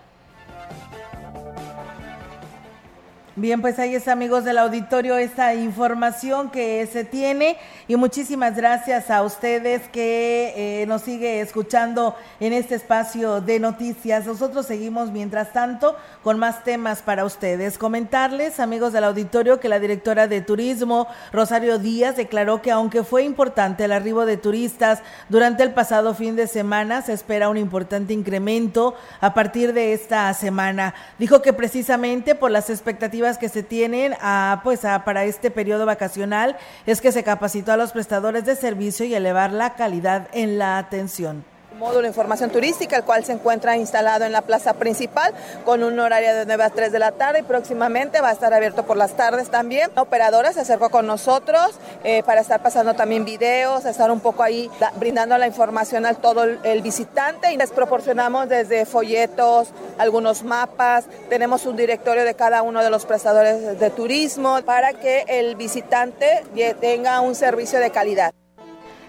Bien, pues ahí está, amigos del auditorio, esta información que se tiene y muchísimas gracias a ustedes que eh, nos sigue escuchando en este espacio de noticias. Nosotros seguimos, mientras tanto, con más temas para ustedes. Comentarles, amigos del auditorio, que la directora de turismo, Rosario Díaz, declaró que aunque fue importante el arribo de turistas durante el pasado fin de semana, se espera un importante incremento a partir de esta semana. Dijo que precisamente por las expectativas que se tienen a, pues, a, para este periodo vacacional es que se capacitó a los prestadores de servicio y elevar la calidad en la atención módulo de información turística, el cual se encuentra instalado en la plaza principal con un horario de 9 a 3 de la tarde y próximamente va a estar abierto por las tardes también. La operadora se acercó con nosotros eh, para estar pasando también videos, estar un poco ahí brindando la información al todo el, visitante y les proporcionamos desde folletos, algunos mapas, tenemos un directorio de cada uno de los prestadores de turismo para que el visitante tenga un servicio de calidad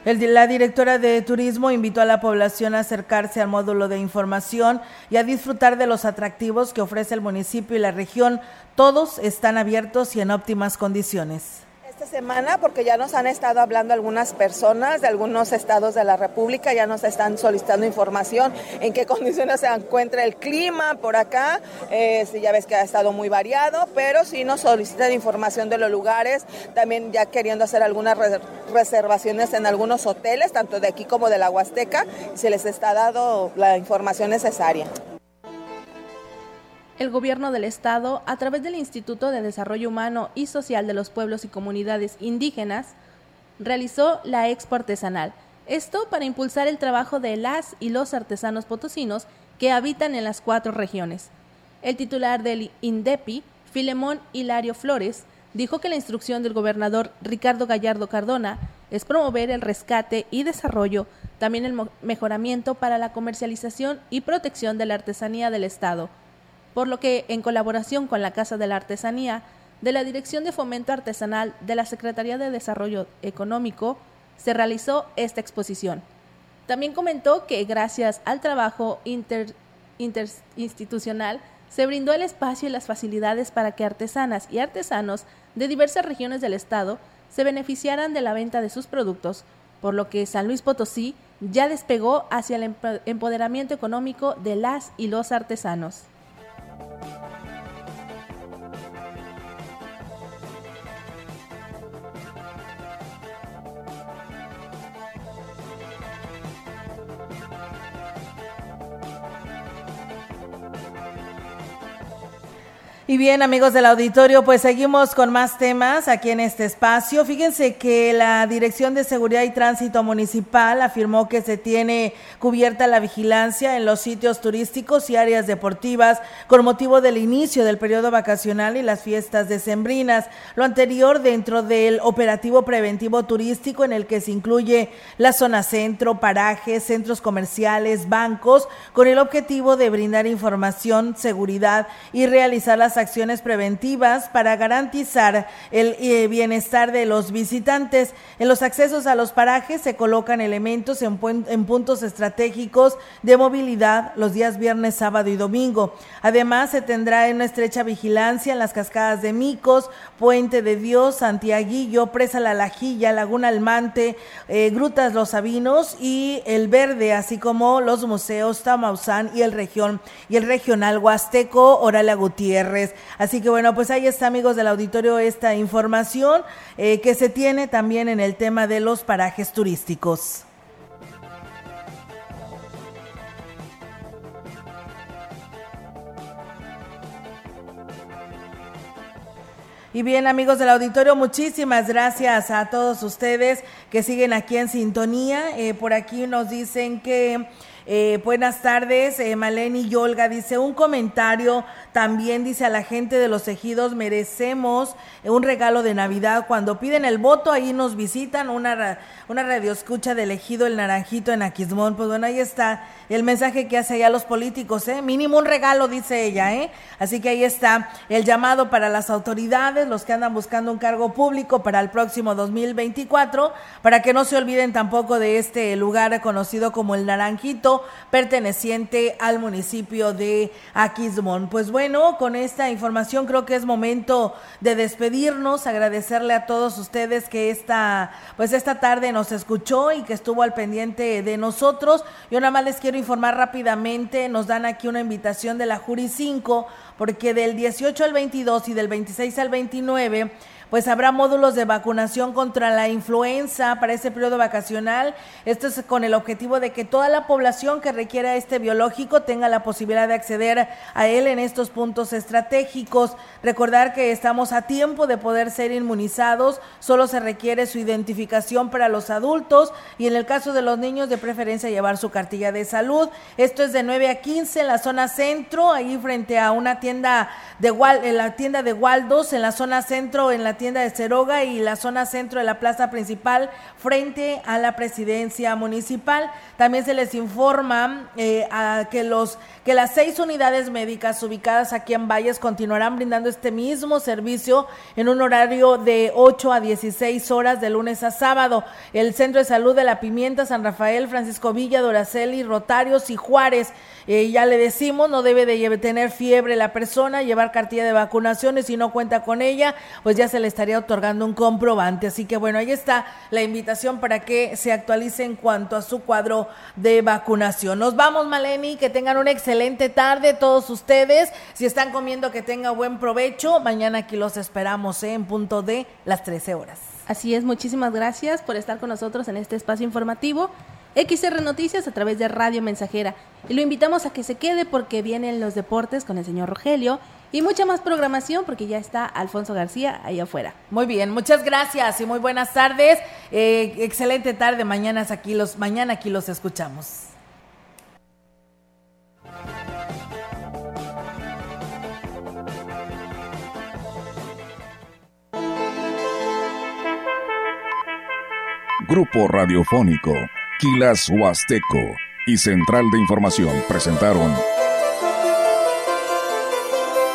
la directora de turismo invitó a la población a acercarse al módulo de información y a disfrutar de los atractivos que ofrece el municipio y la región. Todos están abiertos y en óptimas condiciones esta semana porque ya nos han estado hablando algunas personas de algunos estados de la República, ya nos están solicitando información en qué condiciones se encuentra el clima por acá. Eh, ya ves que ha estado muy variado, pero sí nos solicitan información de los lugares, también ya queriendo hacer algunas reservaciones en algunos hoteles, tanto de aquí como de la Huasteca, se les está dando la información necesaria el Gobierno del Estado, a través del Instituto de Desarrollo Humano y Social de los Pueblos y Comunidades Indígenas, realizó la Expo Artesanal. Esto para impulsar el trabajo de las y los artesanos potosinos que habitan en las cuatro regiones. El titular del INDEPI, Filemón Hilario Flores, dijo que la instrucción del gobernador Ricardo Gallardo Cardona es promover el rescate y desarrollo también el mejoramiento para la comercialización y protección de la artesanía del Estado, por lo que en colaboración con la Casa de la Artesanía de la Dirección de Fomento Artesanal de la Secretaría de Desarrollo Económico se realizó esta exposición. También comentó que gracias al trabajo interinstitucional se brindó el espacio y las facilidades para que artesanas y artesanos de diversas regiones del Estado se beneficiaran de la venta de sus productos, por lo que San Luis Potosí ya despegó hacia el empoderamiento económico de las y los artesanos. Y bien, amigos del auditorio, pues seguimos con más temas aquí en este espacio. Fíjense que la Dirección de Seguridad y Tránsito Municipal afirmó que se tiene cubierta la vigilancia en los sitios turísticos y áreas deportivas con motivo del inicio del periodo vacacional y las fiestas decembrinas. Lo anterior dentro del operativo preventivo turístico en el que se incluye la zona centro, parajes, centros comerciales, bancos, con el objetivo de brindar información, seguridad y realizar las acciones preventivas para garantizar el eh, bienestar de los visitantes. En los accesos a los parajes se colocan elementos en, en puntos estratégicos de movilidad los días viernes, sábado y domingo. Además, se tendrá una estrecha vigilancia en las cascadas de Micos, Puente de Dios, Santiaguillo, Presa La Lajilla, Laguna Almante, eh, Grutas Los Sabinos y El Verde, así como los museos Tamausán y el región y el regional Huasteco Oralia Gutiérrez. Así que bueno, pues ahí está amigos del auditorio esta información eh, que se tiene también en el tema de los parajes turísticos. Y bien, amigos del auditorio, muchísimas gracias a todos ustedes que siguen aquí en sintonía. Eh, por aquí nos dicen que eh, buenas tardes, eh, Maleni y Olga. Dice un comentario también, dice a la gente de los ejidos, merecemos un regalo de Navidad. Cuando piden el voto, ahí nos visitan una, una radio escucha del ejido El Naranjito en Aquismón. Pues bueno, ahí está el mensaje que hace allá los políticos, ¿eh? Mínimo un regalo, dice ella, ¿eh? Así que ahí está el llamado para las autoridades, los que andan buscando un cargo público para el próximo 2024, para que no se olviden tampoco de este lugar conocido como El Naranjito perteneciente al municipio de Aquismón. Pues bueno, con esta información creo que es momento de despedirnos, agradecerle a todos ustedes que esta, pues esta tarde nos escuchó y que estuvo al pendiente de nosotros. Yo nada más les quiero informar rápidamente, nos dan aquí una invitación de la Jury 5, porque del 18 al 22 y del 26 al 29 pues habrá módulos de vacunación contra la influenza para ese periodo vacacional. Esto es con el objetivo de que toda la población que requiera este biológico tenga la posibilidad de acceder a él en estos puntos estratégicos. Recordar que estamos a tiempo de poder ser inmunizados, solo se requiere su identificación para los adultos y en el caso de los niños de preferencia llevar su cartilla de salud. Esto es de 9 a 15 en la zona centro, ahí frente a una tienda de en la tienda de Waldos, en la zona centro, en la tienda de Ceroga y la zona centro de la plaza principal frente a la presidencia municipal. También se les informa eh, a que los que las seis unidades médicas ubicadas aquí en Valles continuarán brindando este mismo servicio en un horario de 8 a 16 horas de lunes a sábado. El Centro de Salud de la Pimienta, San Rafael, Francisco Villa, Doraceli, Rotarios y Juárez. Eh, ya le decimos, no debe de tener fiebre la persona, llevar cartilla de vacunaciones, si no cuenta con ella, pues ya se le estaría otorgando un comprobante. Así que bueno, ahí está la invitación para que se actualice en cuanto a su cuadro de vacunación. Nos vamos, Maleni, que tengan una excelente tarde todos ustedes. Si están comiendo, que tenga buen provecho. Mañana aquí los esperamos ¿eh? en punto de las 13 horas. Así es, muchísimas gracias por estar con nosotros en este espacio informativo. XR Noticias a través de Radio Mensajera. Y lo invitamos a que se quede porque vienen los deportes con el señor Rogelio y mucha más programación porque ya está Alfonso García ahí afuera. Muy bien, muchas gracias y muy buenas tardes. Eh, excelente tarde, mañana aquí los, mañana aquí los escuchamos. Grupo Radiofónico Maquilas Huasteco y Central de Información presentaron